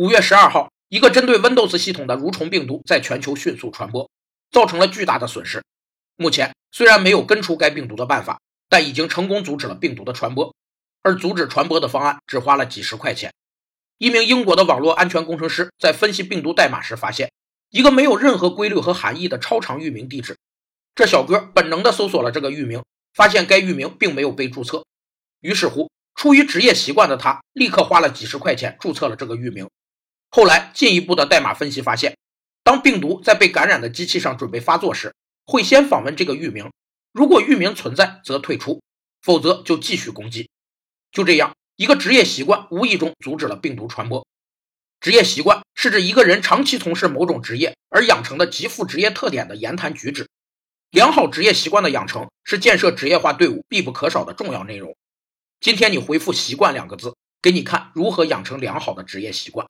五月十二号，一个针对 Windows 系统的蠕虫病毒在全球迅速传播，造成了巨大的损失。目前虽然没有根除该病毒的办法，但已经成功阻止了病毒的传播。而阻止传播的方案只花了几十块钱。一名英国的网络安全工程师在分析病毒代码时发现，一个没有任何规律和含义的超长域名地址。这小哥本能地搜索了这个域名，发现该域名并没有被注册。于是乎，出于职业习惯的他，立刻花了几十块钱注册了这个域名。后来进一步的代码分析发现，当病毒在被感染的机器上准备发作时，会先访问这个域名，如果域名存在，则退出，否则就继续攻击。就这样，一个职业习惯无意中阻止了病毒传播。职业习惯是指一个人长期从事某种职业而养成的极富职业特点的言谈举止。良好职业习惯的养成是建设职业化队伍必不可少的重要内容。今天你回复“习惯”两个字，给你看如何养成良好的职业习惯。